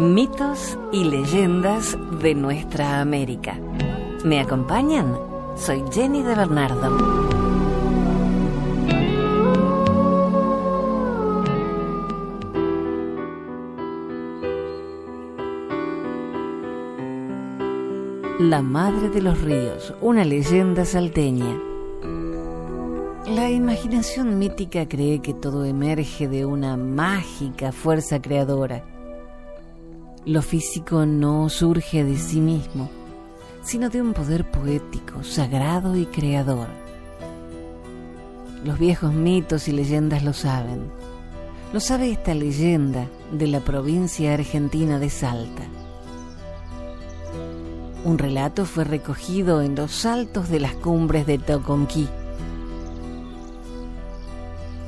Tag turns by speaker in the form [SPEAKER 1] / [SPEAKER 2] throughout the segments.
[SPEAKER 1] Mitos y leyendas de nuestra América. ¿Me acompañan? Soy Jenny de Bernardo. La Madre de los Ríos, una leyenda salteña. La imaginación mítica cree que todo emerge de una mágica fuerza creadora. Lo físico no surge de sí mismo, sino de un poder poético, sagrado y creador. Los viejos mitos y leyendas lo saben. Lo sabe esta leyenda de la provincia argentina de Salta. Un relato fue recogido en los altos de las cumbres de Toconquí,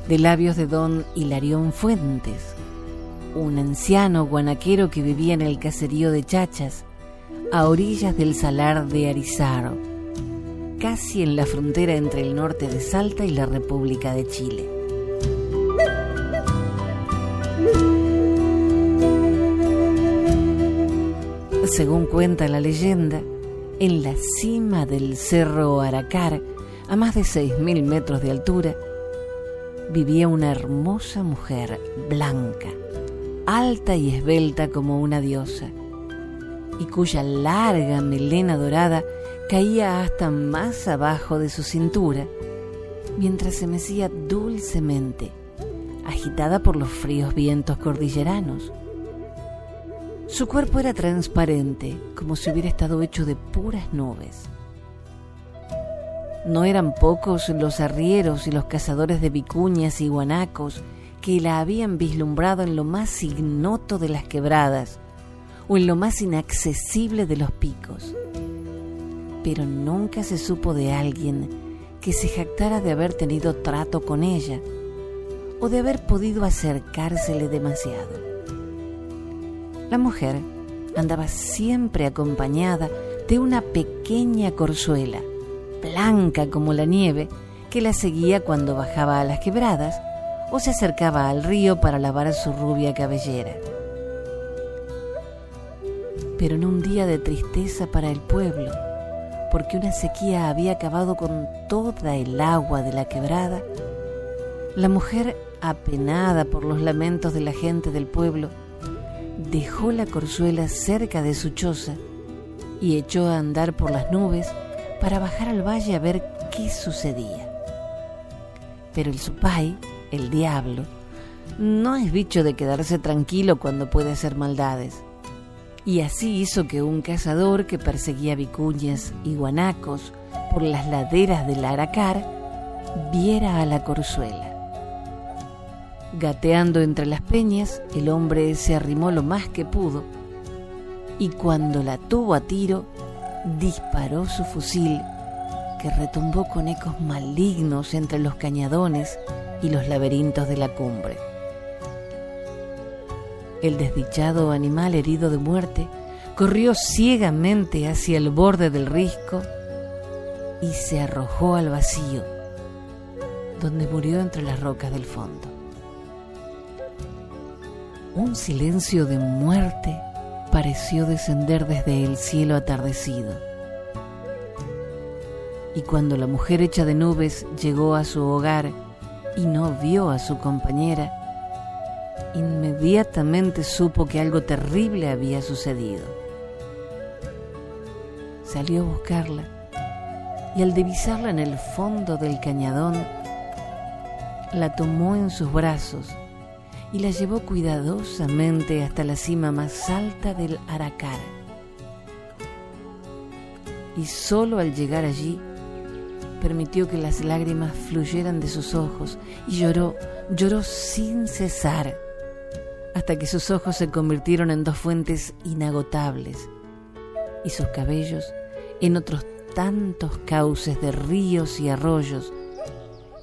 [SPEAKER 1] de labios de don Hilarión Fuentes, un anciano guanaquero que vivía en el caserío de Chachas, a orillas del salar de Arizaro, casi en la frontera entre el norte de Salta y la República de Chile. Según cuenta la leyenda, en la cima del cerro Aracar, a más de 6.000 metros de altura, vivía una hermosa mujer blanca, alta y esbelta como una diosa, y cuya larga melena dorada caía hasta más abajo de su cintura, mientras se mecía dulcemente, agitada por los fríos vientos cordilleranos su cuerpo era transparente, como si hubiera estado hecho de puras nubes. No eran pocos los arrieros y los cazadores de vicuñas y guanacos que la habían vislumbrado en lo más ignoto de las quebradas o en lo más inaccesible de los picos. Pero nunca se supo de alguien que se jactara de haber tenido trato con ella o de haber podido acercársele demasiado. La mujer andaba siempre acompañada de una pequeña corzuela, blanca como la nieve, que la seguía cuando bajaba a las quebradas o se acercaba al río para lavar su rubia cabellera. Pero en un día de tristeza para el pueblo, porque una sequía había acabado con toda el agua de la quebrada, la mujer, apenada por los lamentos de la gente del pueblo, dejó la corzuela cerca de su choza y echó a andar por las nubes para bajar al valle a ver qué sucedía. Pero el supay, el diablo, no es bicho de quedarse tranquilo cuando puede hacer maldades. Y así hizo que un cazador que perseguía vicuñas y guanacos por las laderas del Aracar viera a la corzuela. Gateando entre las peñas, el hombre se arrimó lo más que pudo y cuando la tuvo a tiro, disparó su fusil que retumbó con ecos malignos entre los cañadones y los laberintos de la cumbre. El desdichado animal herido de muerte corrió ciegamente hacia el borde del risco y se arrojó al vacío, donde murió entre las rocas del fondo un silencio de muerte pareció descender desde el cielo atardecido. Y cuando la mujer hecha de nubes llegó a su hogar y no vio a su compañera, inmediatamente supo que algo terrible había sucedido. Salió a buscarla y al divisarla en el fondo del cañadón, la tomó en sus brazos y la llevó cuidadosamente hasta la cima más alta del Aracar. Y solo al llegar allí permitió que las lágrimas fluyeran de sus ojos y lloró, lloró sin cesar, hasta que sus ojos se convirtieron en dos fuentes inagotables y sus cabellos en otros tantos cauces de ríos y arroyos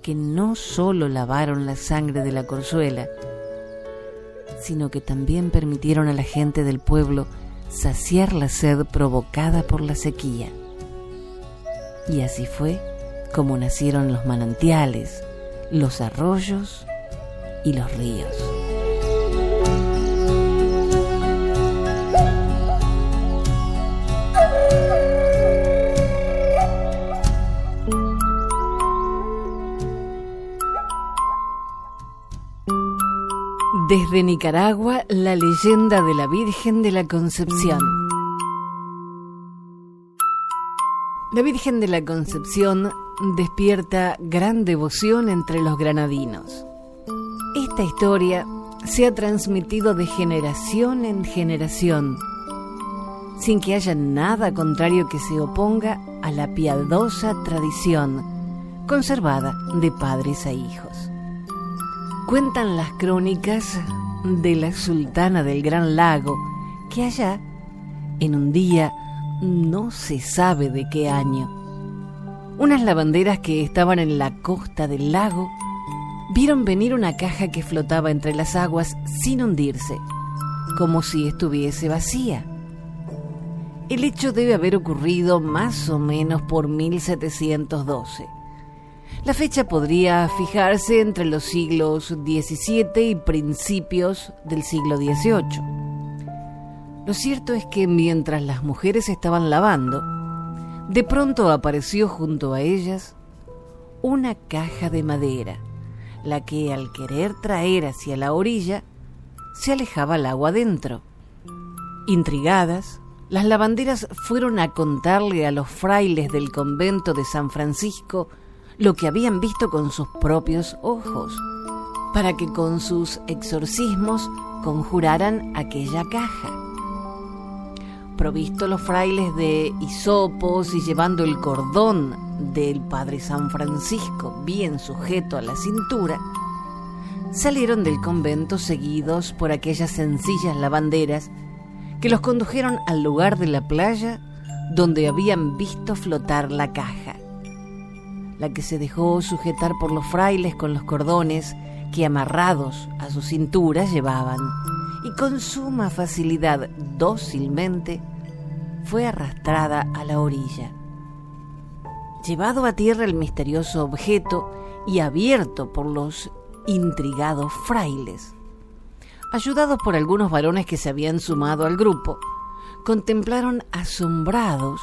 [SPEAKER 1] que no solo lavaron la sangre de la corzuela, sino que también permitieron a la gente del pueblo saciar la sed provocada por la sequía. Y así fue como nacieron los manantiales, los arroyos y los ríos. Desde Nicaragua, la leyenda de la Virgen de la Concepción. La Virgen de la Concepción despierta gran devoción entre los granadinos. Esta historia se ha transmitido de generación en generación, sin que haya nada contrario que se oponga a la piadosa tradición conservada de padres a hijos. Cuentan las crónicas de la sultana del Gran Lago que allá, en un día, no se sabe de qué año, unas lavanderas que estaban en la costa del lago vieron venir una caja que flotaba entre las aguas sin hundirse, como si estuviese vacía. El hecho debe haber ocurrido más o menos por 1712 la fecha podría fijarse entre los siglos XVII y principios del siglo XVIII. Lo cierto es que mientras las mujeres estaban lavando, de pronto apareció junto a ellas una caja de madera, la que al querer traer hacia la orilla, se alejaba el agua dentro. Intrigadas, las lavanderas fueron a contarle a los frailes del convento de San Francisco lo que habían visto con sus propios ojos, para que con sus exorcismos conjuraran aquella caja. Provisto los frailes de hisopos y llevando el cordón del Padre San Francisco bien sujeto a la cintura, salieron del convento seguidos por aquellas sencillas lavanderas que los condujeron al lugar de la playa donde habían visto flotar la caja la que se dejó sujetar por los frailes con los cordones que amarrados a su cintura llevaban, y con suma facilidad, dócilmente, fue arrastrada a la orilla. Llevado a tierra el misterioso objeto y abierto por los intrigados frailes, ayudados por algunos varones que se habían sumado al grupo, contemplaron asombrados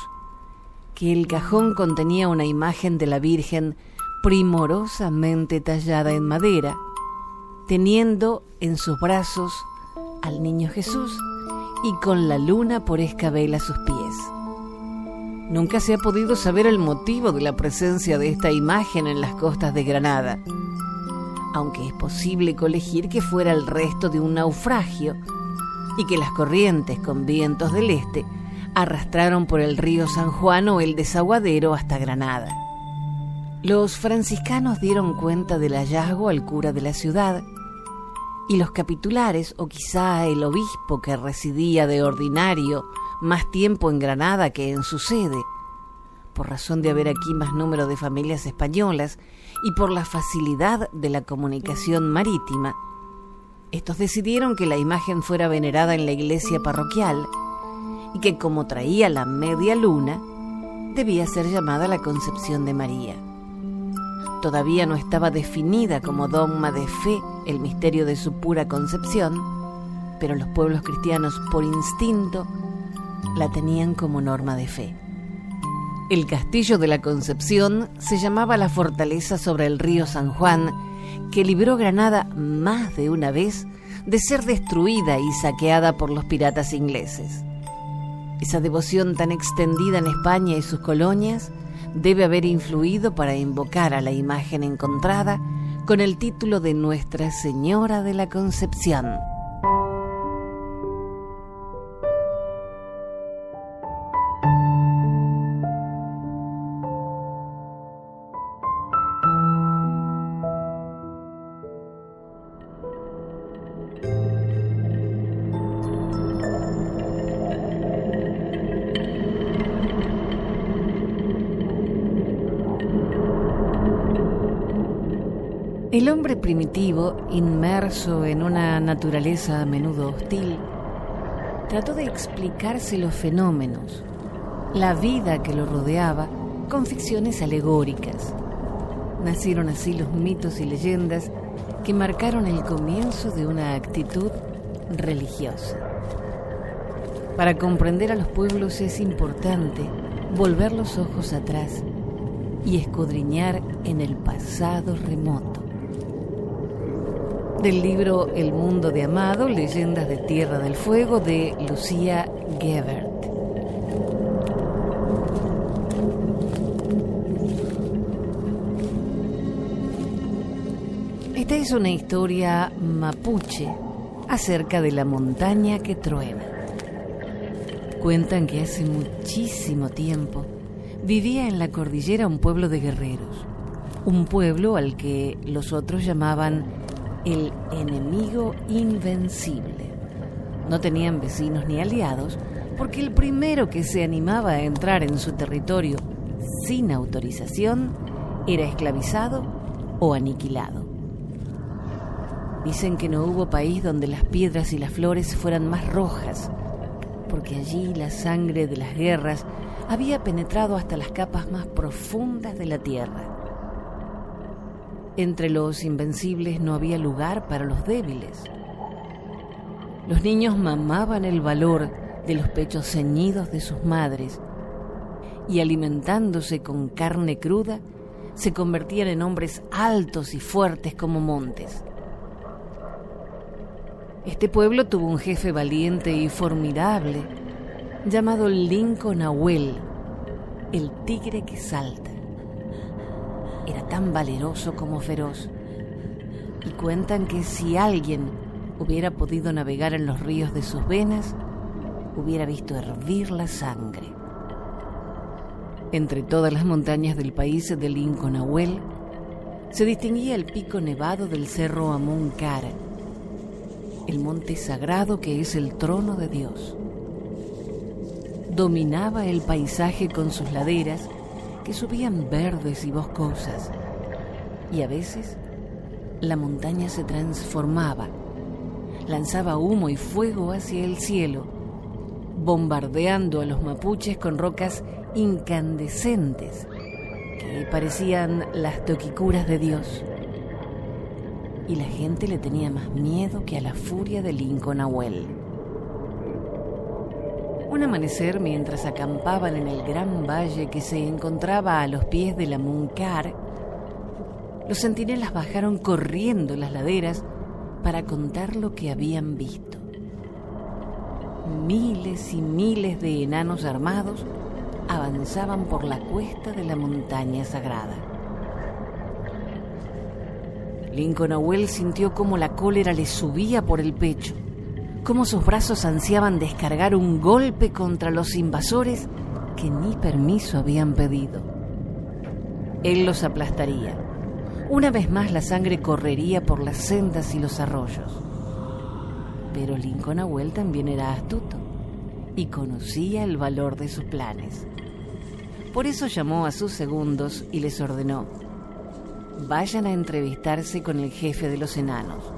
[SPEAKER 1] que el cajón contenía una imagen de la Virgen primorosamente tallada en madera, teniendo en sus brazos al niño Jesús y con la luna por escabel a sus pies. Nunca se ha podido saber el motivo de la presencia de esta imagen en las costas de Granada, aunque es posible colegir que fuera el resto de un naufragio y que las corrientes con vientos del este arrastraron por el río San Juan o el desaguadero hasta Granada. Los franciscanos dieron cuenta del hallazgo al cura de la ciudad y los capitulares, o quizá el obispo que residía de ordinario más tiempo en Granada que en su sede, por razón de haber aquí más número de familias españolas y por la facilidad de la comunicación marítima, estos decidieron que la imagen fuera venerada en la iglesia parroquial y que como traía la media luna, debía ser llamada la Concepción de María. Todavía no estaba definida como dogma de fe el misterio de su pura concepción, pero los pueblos cristianos por instinto la tenían como norma de fe. El castillo de la Concepción se llamaba la fortaleza sobre el río San Juan, que libró Granada más de una vez de ser destruida y saqueada por los piratas ingleses. Esa devoción tan extendida en España y sus colonias debe haber influido para invocar a la imagen encontrada con el título de Nuestra Señora de la Concepción. Primitivo, inmerso en una naturaleza a menudo hostil, trató de explicarse los fenómenos, la vida que lo rodeaba, con ficciones alegóricas. Nacieron así los mitos y leyendas que marcaron el comienzo de una actitud religiosa. Para comprender a los pueblos es importante volver los ojos atrás y escudriñar en el pasado remoto del libro El mundo de Amado, Leyendas de Tierra del Fuego de Lucía Gebert. Esta es una historia mapuche acerca de la montaña que truena. Cuentan que hace muchísimo tiempo vivía en la cordillera un pueblo de guerreros, un pueblo al que los otros llamaban el enemigo invencible. No tenían vecinos ni aliados porque el primero que se animaba a entrar en su territorio sin autorización era esclavizado o aniquilado. Dicen que no hubo país donde las piedras y las flores fueran más rojas, porque allí la sangre de las guerras había penetrado hasta las capas más profundas de la tierra. Entre los invencibles no había lugar para los débiles. Los niños mamaban el valor de los pechos ceñidos de sus madres y alimentándose con carne cruda, se convertían en hombres altos y fuertes como montes. Este pueblo tuvo un jefe valiente y formidable llamado Lincoln Nahuel, el tigre que salta era tan valeroso como feroz. Y cuentan que si alguien hubiera podido navegar en los ríos de sus venas, hubiera visto hervir la sangre. Entre todas las montañas del país de Lincoln se distinguía el pico nevado del cerro Amonkar, el monte sagrado que es el trono de Dios. Dominaba el paisaje con sus laderas que subían verdes y boscosas, y a veces la montaña se transformaba, lanzaba humo y fuego hacia el cielo, bombardeando a los mapuches con rocas incandescentes que parecían las toquicuras de Dios. Y la gente le tenía más miedo que a la furia del Inconahuel. Un amanecer mientras acampaban en el gran valle que se encontraba a los pies de la Muncar, los centinelas bajaron corriendo las laderas para contar lo que habían visto. Miles y miles de enanos armados avanzaban por la cuesta de la montaña sagrada. Lincoln Abuel sintió como la cólera le subía por el pecho cómo sus brazos ansiaban descargar un golpe contra los invasores que ni permiso habían pedido. Él los aplastaría. Una vez más la sangre correría por las sendas y los arroyos. Pero Lincoln Abuel también era astuto y conocía el valor de sus planes. Por eso llamó a sus segundos y les ordenó, vayan a entrevistarse con el jefe de los enanos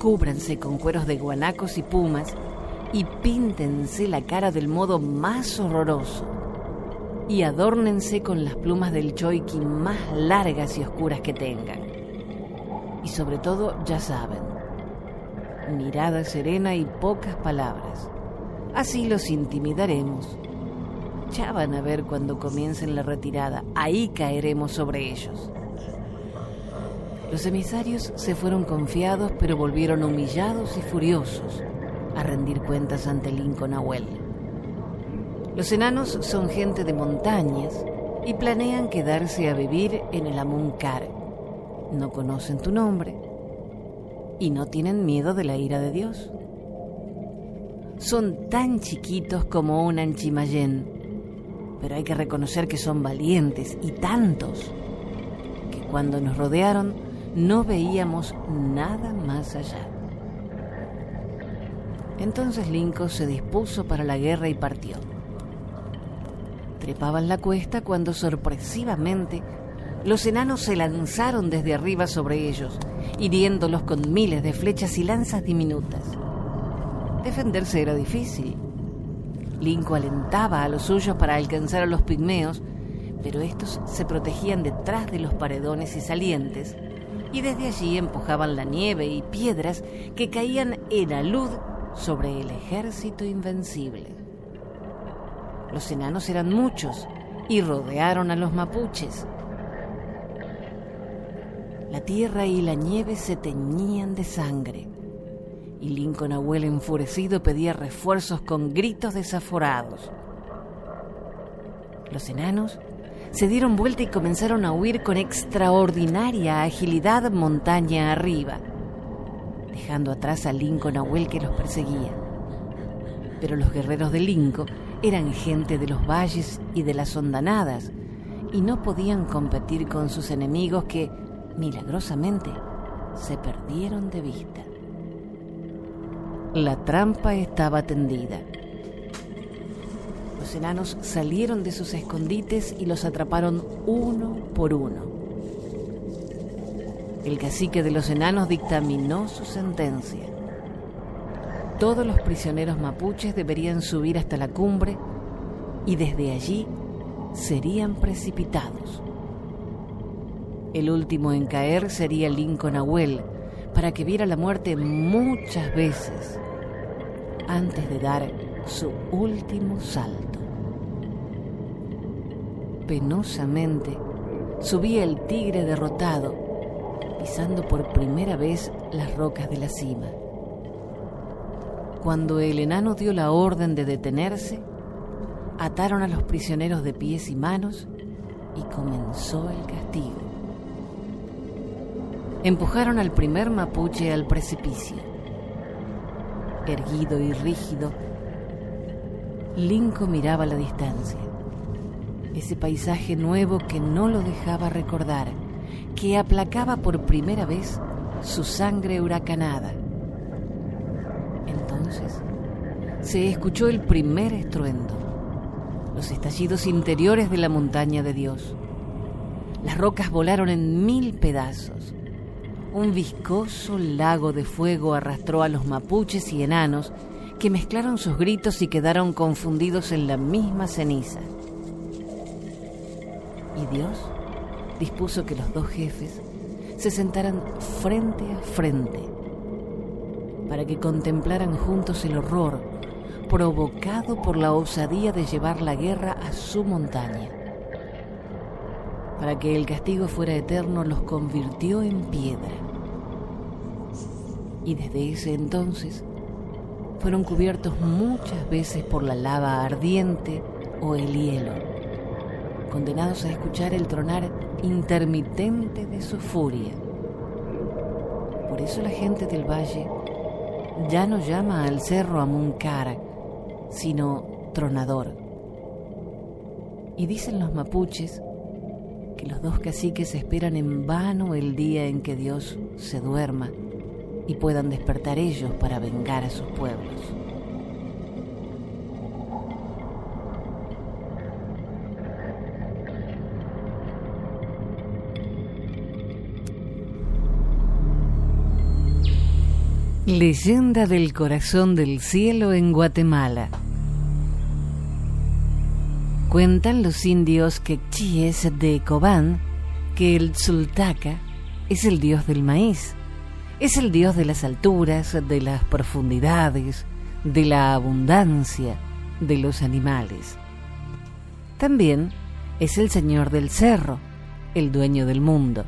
[SPEAKER 1] Cúbranse con cueros de guanacos y pumas y píntense la cara del modo más horroroso. Y adórnense con las plumas del choiqui más largas y oscuras que tengan. Y sobre todo, ya saben, mirada serena y pocas palabras. Así los intimidaremos. Ya van a ver cuando comiencen la retirada. Ahí caeremos sobre ellos. Los emisarios se fueron confiados, pero volvieron humillados y furiosos a rendir cuentas ante Lincoln Nahuel. Los enanos son gente de montañas y planean quedarse a vivir en el Amunkar. No conocen tu nombre y no tienen miedo de la ira de Dios. Son tan chiquitos como un anchimayén, pero hay que reconocer que son valientes y tantos que cuando nos rodearon no veíamos nada más allá. Entonces Lincoln se dispuso para la guerra y partió. Trepaban la cuesta cuando sorpresivamente los enanos se lanzaron desde arriba sobre ellos, hiriéndolos con miles de flechas y lanzas diminutas. Defenderse era difícil. Lincoln alentaba a los suyos para alcanzar a los pigmeos, pero estos se protegían detrás de los paredones y salientes y desde allí empujaban la nieve y piedras que caían en alud sobre el ejército invencible. Los enanos eran muchos y rodearon a los mapuches. La tierra y la nieve se teñían de sangre y Lincoln abuelo enfurecido pedía refuerzos con gritos desaforados. Los enanos se dieron vuelta y comenzaron a huir con extraordinaria agilidad montaña arriba, dejando atrás a Lincoln Nahuel que los perseguía. Pero los guerreros de Lincoln eran gente de los valles y de las hondanadas y no podían competir con sus enemigos que, milagrosamente, se perdieron de vista. La trampa estaba tendida. Los enanos salieron de sus escondites y los atraparon uno por uno. El cacique de los enanos dictaminó su sentencia. Todos los prisioneros mapuches deberían subir hasta la cumbre y desde allí serían precipitados. El último en caer sería Lincoln Nahuel, para que viera la muerte muchas veces antes de dar su último salto. Penosamente subía el tigre derrotado, pisando por primera vez las rocas de la cima. Cuando el enano dio la orden de detenerse, ataron a los prisioneros de pies y manos y comenzó el castigo. Empujaron al primer mapuche al precipicio erguido y rígido, Lincoln miraba la distancia. Ese paisaje nuevo que no lo dejaba recordar, que aplacaba por primera vez su sangre huracanada. Entonces se escuchó el primer estruendo, los estallidos interiores de la montaña de Dios. Las rocas volaron en mil pedazos un viscoso lago de fuego arrastró a los mapuches y enanos que mezclaron sus gritos y quedaron confundidos en la misma ceniza. Y Dios dispuso que los dos jefes se sentaran frente a frente para que contemplaran juntos el horror provocado por la osadía de llevar la guerra a su montaña. Para que el castigo fuera eterno los convirtió en piedra y desde ese entonces fueron cubiertos muchas veces por la lava ardiente o el hielo, condenados a escuchar el tronar intermitente de su furia. Por eso la gente del valle ya no llama al cerro Amunkara, sino tronador. Y dicen los mapuches que los dos caciques esperan en vano el día en que Dios se duerma y puedan despertar ellos para vengar a sus pueblos. Leyenda del corazón del cielo en Guatemala. Cuentan los indios quechíes de Cobán que el Tzultaca es el dios del maíz es el Dios de las alturas, de las profundidades, de la abundancia, de los animales. También es el Señor del cerro, el dueño del mundo.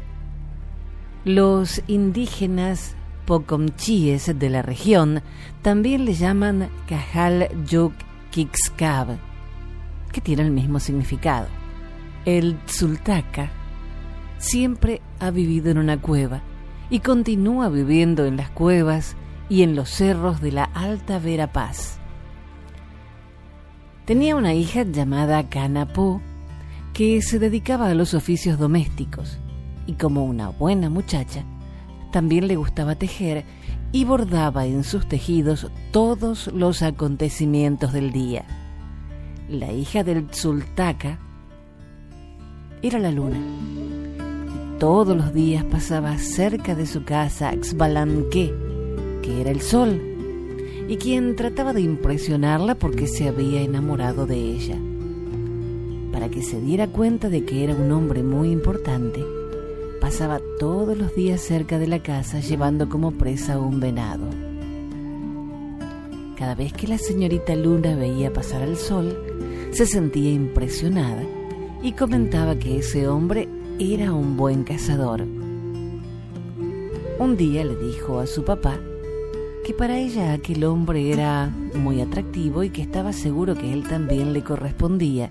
[SPEAKER 1] Los indígenas pocomchíes de la región también le llaman Cajal Yuk Kixkab, que tiene el mismo significado. El Tzultaca siempre ha vivido en una cueva y continúa viviendo en las cuevas y en los cerros de la Alta Verapaz. Tenía una hija llamada Canapó que se dedicaba a los oficios domésticos y como una buena muchacha, también le gustaba tejer y bordaba en sus tejidos todos los acontecimientos del día. La hija del Tzultaca era la luna todos los días pasaba cerca de su casa Xbalanque, que era el sol, y quien trataba de impresionarla porque se había enamorado de ella. Para que se diera cuenta de que era un hombre muy importante, pasaba todos los días cerca de la casa llevando como presa un venado. Cada vez que la señorita Luna veía pasar al sol, se sentía impresionada y comentaba que ese hombre era un buen cazador. Un día le dijo a su papá que para ella aquel hombre era muy atractivo y que estaba seguro que él también le correspondía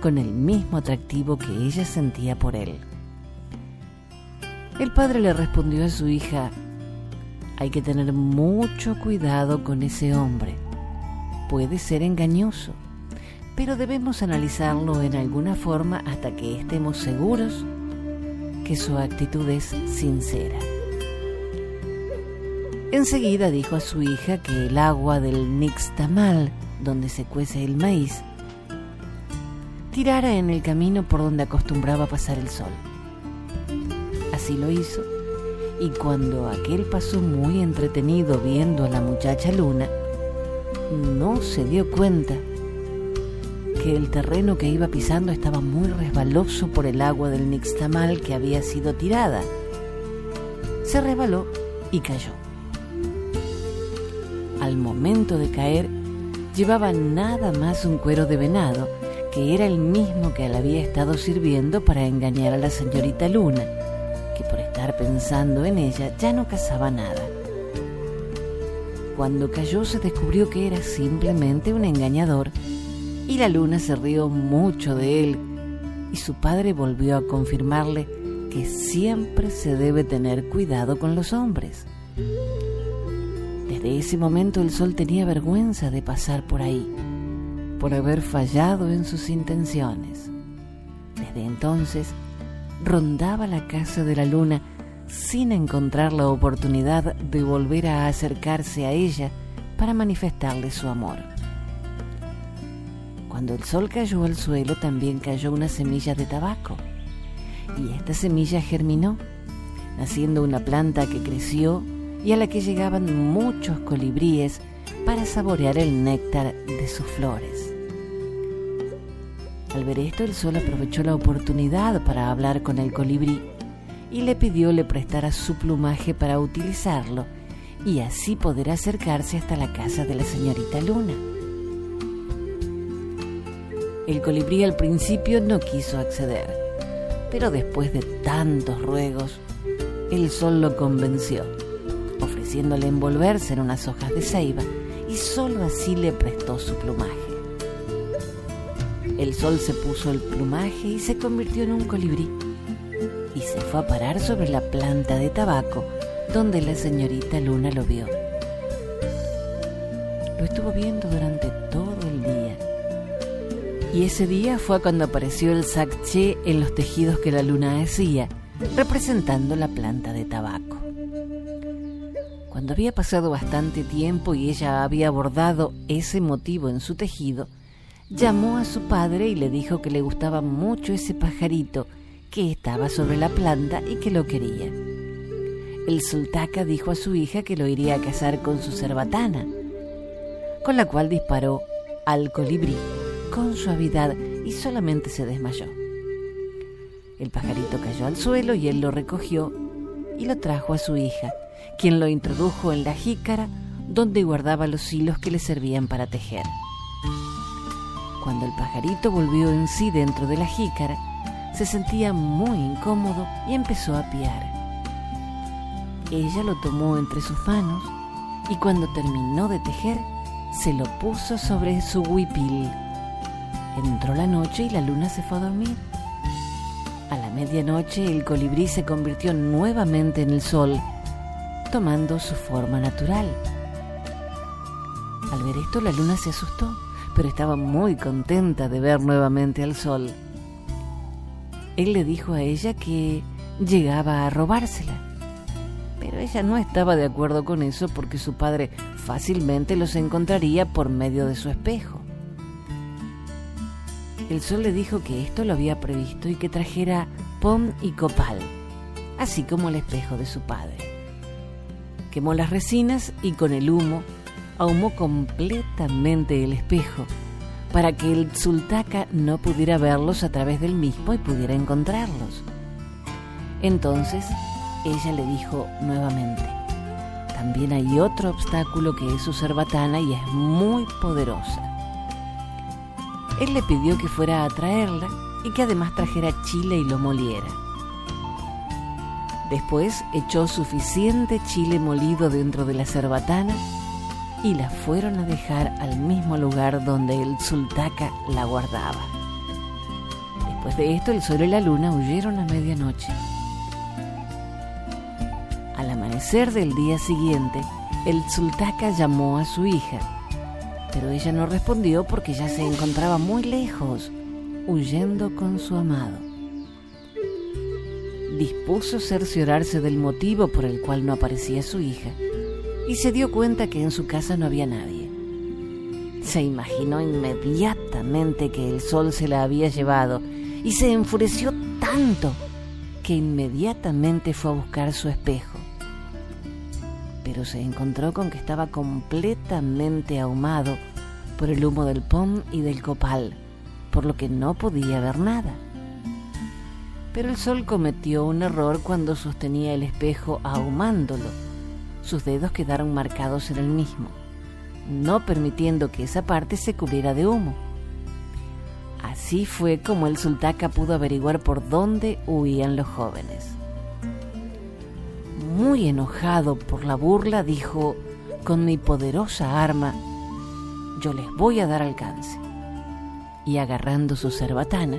[SPEAKER 1] con el mismo atractivo que ella sentía por él. El padre le respondió a su hija, hay que tener mucho cuidado con ese hombre. Puede ser engañoso, pero debemos analizarlo en alguna forma hasta que estemos seguros que su actitud es sincera. Enseguida dijo a su hija que el agua del nixtamal, donde se cuece el maíz, tirara en el camino por donde acostumbraba pasar el sol. Así lo hizo, y cuando aquel pasó muy entretenido viendo a la muchacha Luna, no se dio cuenta que el terreno que iba pisando estaba muy resbaloso por el agua del nixtamal que había sido tirada. Se resbaló y cayó. Al momento de caer, llevaba nada más un cuero de venado, que era el mismo que le había estado sirviendo para engañar a la señorita Luna, que por estar pensando en ella ya no cazaba nada. Cuando cayó se descubrió que era simplemente un engañador y la luna se rió mucho de él y su padre volvió a confirmarle que siempre se debe tener cuidado con los hombres. Desde ese momento el sol tenía vergüenza de pasar por ahí, por haber fallado en sus intenciones. Desde entonces rondaba la casa de la luna sin encontrar la oportunidad de volver a acercarse a ella para manifestarle su amor. Cuando el sol cayó al suelo también cayó una semilla de tabaco y esta semilla germinó, naciendo una planta que creció y a la que llegaban muchos colibríes para saborear el néctar de sus flores. Al ver esto, el sol aprovechó la oportunidad para hablar con el colibrí y le pidió le prestara su plumaje para utilizarlo y así poder acercarse hasta la casa de la señorita Luna. El colibrí al principio no quiso acceder, pero después de tantos ruegos, el sol lo convenció ofreciéndole envolverse en unas hojas de ceiba, y sólo así le prestó su plumaje. El sol se puso el plumaje y se convirtió en un colibrí, y se fue a parar sobre la planta de tabaco donde la señorita Luna lo vio. Lo estuvo viendo durante. Y ese día fue cuando apareció el sacché en los tejidos que la luna hacía, representando la planta de tabaco. Cuando había pasado bastante tiempo y ella había bordado ese motivo en su tejido, llamó a su padre y le dijo que le gustaba mucho ese pajarito que estaba sobre la planta y que lo quería. El sultaca dijo a su hija que lo iría a casar con su cerbatana, con la cual disparó al colibrí con suavidad y solamente se desmayó. El pajarito cayó al suelo y él lo recogió y lo trajo a su hija, quien lo introdujo en la jícara donde guardaba los hilos que le servían para tejer. Cuando el pajarito volvió en sí dentro de la jícara, se sentía muy incómodo y empezó a piar. Ella lo tomó entre sus manos y cuando terminó de tejer, se lo puso sobre su huipil. Entró la noche y la luna se fue a dormir. A la medianoche el colibrí se convirtió nuevamente en el sol tomando su forma natural. Al ver esto la luna se asustó, pero estaba muy contenta de ver nuevamente al sol. Él le dijo a ella que llegaba a robársela, pero ella no estaba de acuerdo con eso porque su padre fácilmente los encontraría por medio de su espejo. El sol le dijo que esto lo había previsto y que trajera pom y copal, así como el espejo de su padre quemó las resinas y con el humo ahumó completamente el espejo para que el sultaca no pudiera verlos a través del mismo y pudiera encontrarlos. Entonces ella le dijo nuevamente, también hay otro obstáculo que es su cerbatana y es muy poderosa. Él le pidió que fuera a traerla y que además trajera chile y lo moliera. Después echó suficiente chile molido dentro de la cerbatana y la fueron a dejar al mismo lugar donde el sultaca la guardaba. Después de esto, el sol y la luna huyeron a medianoche. Al amanecer del día siguiente, el sultaca llamó a su hija, pero ella no respondió porque ya se encontraba muy lejos, huyendo con su amado dispuso cerciorarse del motivo por el cual no aparecía su hija y se dio cuenta que en su casa no había nadie. Se imaginó inmediatamente que el sol se la había llevado y se enfureció tanto que inmediatamente fue a buscar su espejo. Pero se encontró con que estaba completamente ahumado por el humo del pom y del copal, por lo que no podía ver nada. Pero el sol cometió un error cuando sostenía el espejo ahumándolo. Sus dedos quedaron marcados en el mismo, no permitiendo que esa parte se cubriera de humo. Así fue como el sultaca pudo averiguar por dónde huían los jóvenes. Muy enojado por la burla, dijo, con mi poderosa arma, yo les voy a dar alcance. Y agarrando su cerbatana,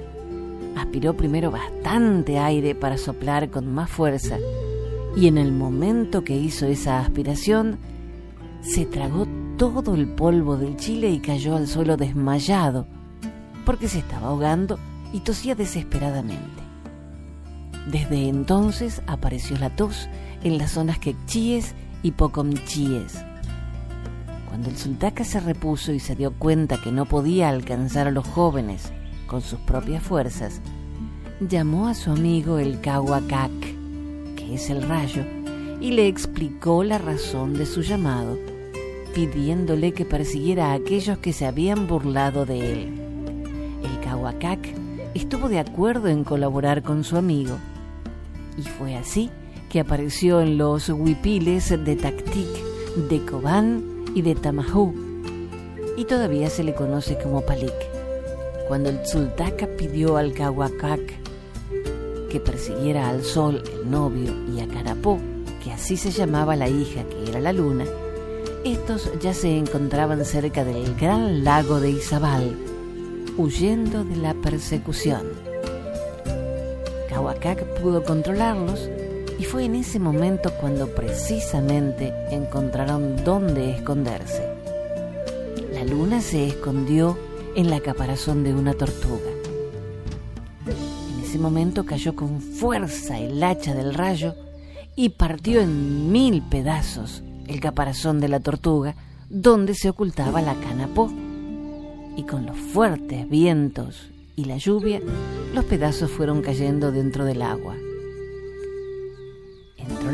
[SPEAKER 1] aspiró primero bastante aire para soplar con más fuerza y en el momento que hizo esa aspiración se tragó todo el polvo del chile y cayó al suelo desmayado porque se estaba ahogando y tosía desesperadamente. Desde entonces apareció la tos en las zonas quechíes y pocomchíes. Cuando el sultaca se repuso y se dio cuenta que no podía alcanzar a los jóvenes con sus propias fuerzas, llamó a su amigo el Cahuacac, que es el rayo, y le explicó la razón de su llamado, pidiéndole que persiguiera a aquellos que se habían burlado de él. El Cahuacac estuvo de acuerdo en colaborar con su amigo, y fue así que apareció en los huipiles de Tactic, de Cobán y de Tamajú, y todavía se le conoce como Palik. Cuando el Sultaca pidió al Cahuacac que persiguiera al sol, el novio, y a Carapó, que así se llamaba la hija que era la luna, estos ya se encontraban cerca del gran lago de Izabal, huyendo de la persecución. Cahuacac pudo controlarlos y fue en ese momento cuando precisamente encontraron dónde esconderse. La luna se escondió en la caparazón de una tortuga ese momento cayó con fuerza el hacha del rayo y partió en mil pedazos el caparazón de la tortuga donde se ocultaba la canapó. Y con los fuertes vientos y la lluvia, los pedazos fueron cayendo dentro del agua.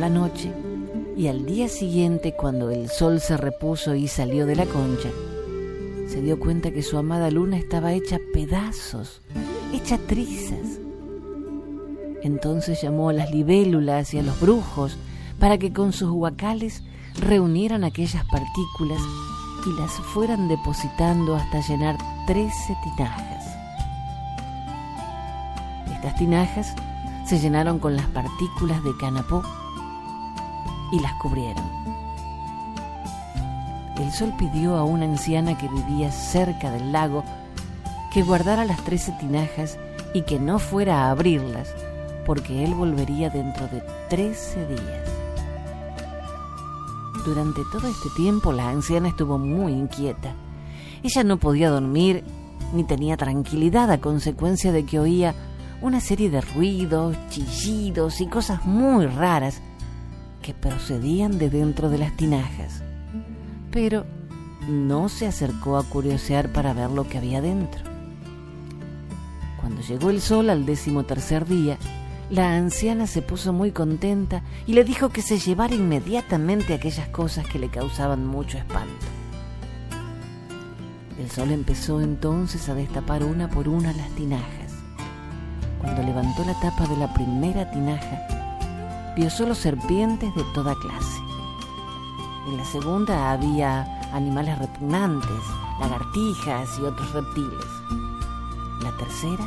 [SPEAKER 1] La noche y al día siguiente, cuando el sol se repuso y salió de la concha, se dio cuenta que su amada luna estaba hecha pedazos, hecha trizas. Entonces llamó a las libélulas y a los brujos para que con sus huacales reunieran aquellas partículas y las fueran depositando hasta llenar trece tinajas. Estas tinajas se llenaron con las partículas de canapó y las cubrieron. El sol pidió a una anciana que vivía cerca del lago que guardara las trece tinajas y que no fuera a abrirlas porque él volvería dentro de trece días. Durante todo este tiempo la anciana estuvo muy inquieta. Ella no podía dormir ni tenía tranquilidad a consecuencia de que oía una serie de ruidos, chillidos y cosas muy raras que procedían de dentro de las tinajas. Pero no se acercó a curiosear para ver lo que había dentro. Cuando llegó el sol al décimo tercer día, la anciana se puso muy contenta y le dijo que se llevara inmediatamente aquellas cosas que le causaban mucho espanto. El sol empezó entonces a destapar una por una las tinajas. Cuando levantó la tapa de la primera tinaja, vio solo serpientes de toda clase. En la segunda había animales repugnantes, lagartijas y otros reptiles. La tercera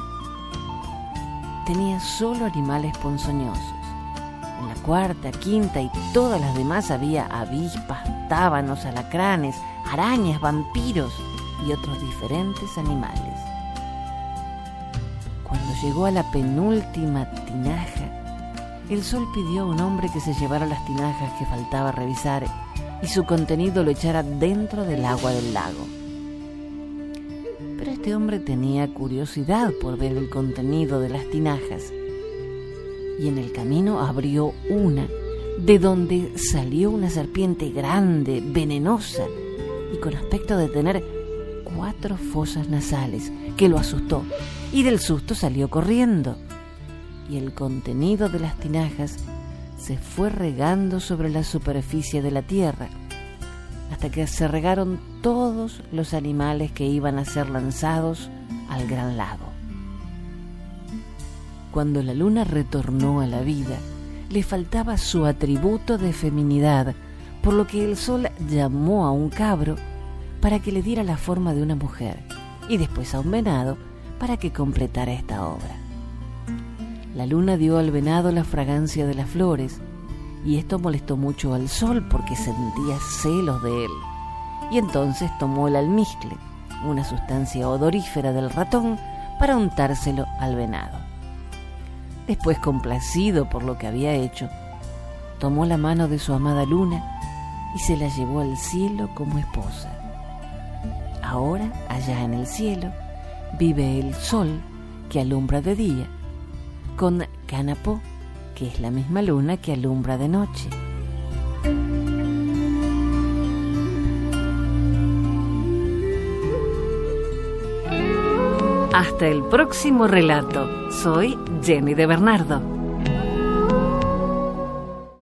[SPEAKER 1] tenía solo animales ponzoñosos. En la cuarta, quinta y todas las demás había avispas, tábanos, alacranes, arañas, vampiros y otros diferentes animales. Cuando llegó a la penúltima tinaja, el sol pidió a un hombre que se llevara las tinajas que faltaba revisar y su contenido lo echara dentro del agua del lago. Pero este hombre tenía curiosidad por ver el contenido de las tinajas y en el camino abrió una de donde salió una serpiente grande, venenosa y con aspecto de tener cuatro fosas nasales, que lo asustó y del susto salió corriendo. Y el contenido de las tinajas se fue regando sobre la superficie de la tierra, hasta que se regaron todos los animales que iban a ser lanzados al gran lago. Cuando la luna retornó a la vida, le faltaba su atributo de feminidad, por lo que el sol llamó a un cabro para que le diera la forma de una mujer y después a un venado para que completara esta obra. La luna dio al venado la fragancia de las flores y esto molestó mucho al sol porque sentía celos de él. Y entonces tomó el almizcle, una sustancia odorífera del ratón, para untárselo al venado. Después, complacido por lo que había hecho, tomó la mano de su amada luna y se la llevó al cielo como esposa. Ahora, allá en el cielo, vive el sol que alumbra de día, con Canapó, que es la misma luna que alumbra de noche. Hasta el próximo relato. Soy Jenny de Bernardo.